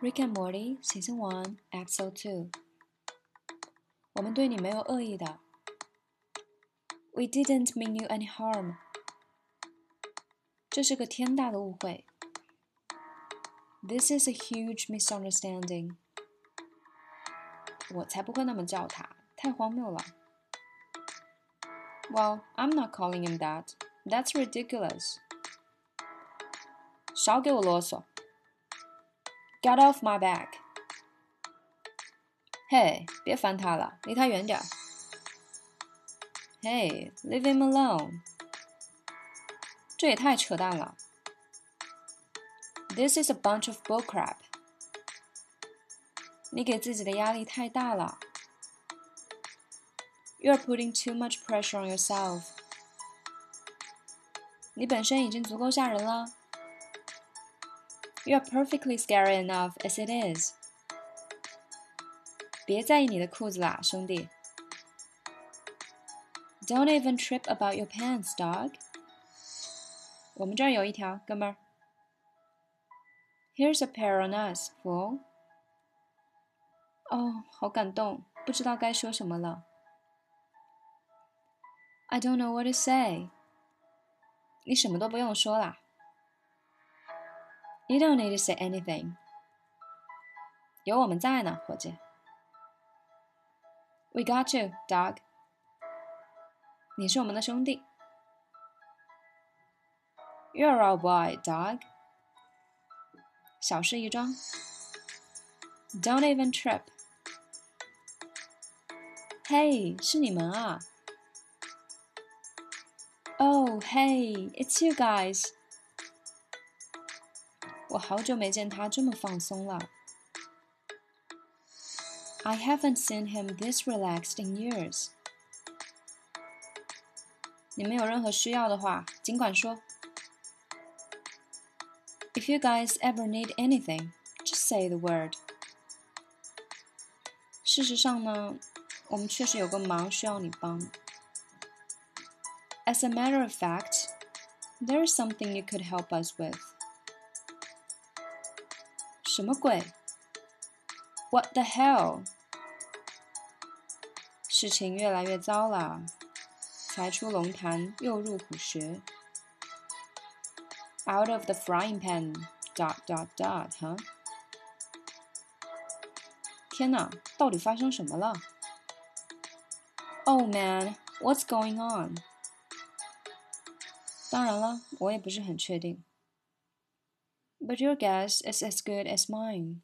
Rick and Morty Season One Episode Two。我们对你没有恶意的。We didn't mean you any harm。这是个天大的误会。This is a huge misunderstanding。我才不会那么叫他，太荒谬了。Well, I'm not calling him that. That's ridiculous. 少给我啰嗦。 Get off my back！嘿，别烦他了，离他远点儿。Hey, leave him alone！这也太扯淡了。This is a bunch of bullcrap！你给自己的压力太大了。You're putting too much pressure on yourself！你本身已经足够吓人了。 You're perfectly scary enough as it is. 别在意你的裤子啦，兄弟。Don't even trip about your pants, dog. 我们这儿有一条，哥们儿。Here's a pair on us, fool. 哦，好感动，不知道该说什么了。I don't know what to say. 你什么都不用说啦。 You don't need to say anything. 有我们在呢，伙计。We got you, dog. 你是我们的兄弟。You're our boy, dog. 小事一桩。Don't even trip. Hey，是你们啊！Oh, hey, it's you guys. 我好久没见他这么放松了。I haven't seen him this relaxed in years。你们有任何需要的话，尽管说。If you guys ever need anything, just say the word。事实上呢，我们确实有个忙需要你帮。As a matter of fact, there is something you could help us with. 什么鬼？What the hell？事情越来越糟了，才出龙潭又入虎穴。Out of the frying pan, dot dot dot，哈！天哪，到底发生什么了？Oh man, what's going on？当然了，我也不是很确定。But your guess is as good as mine.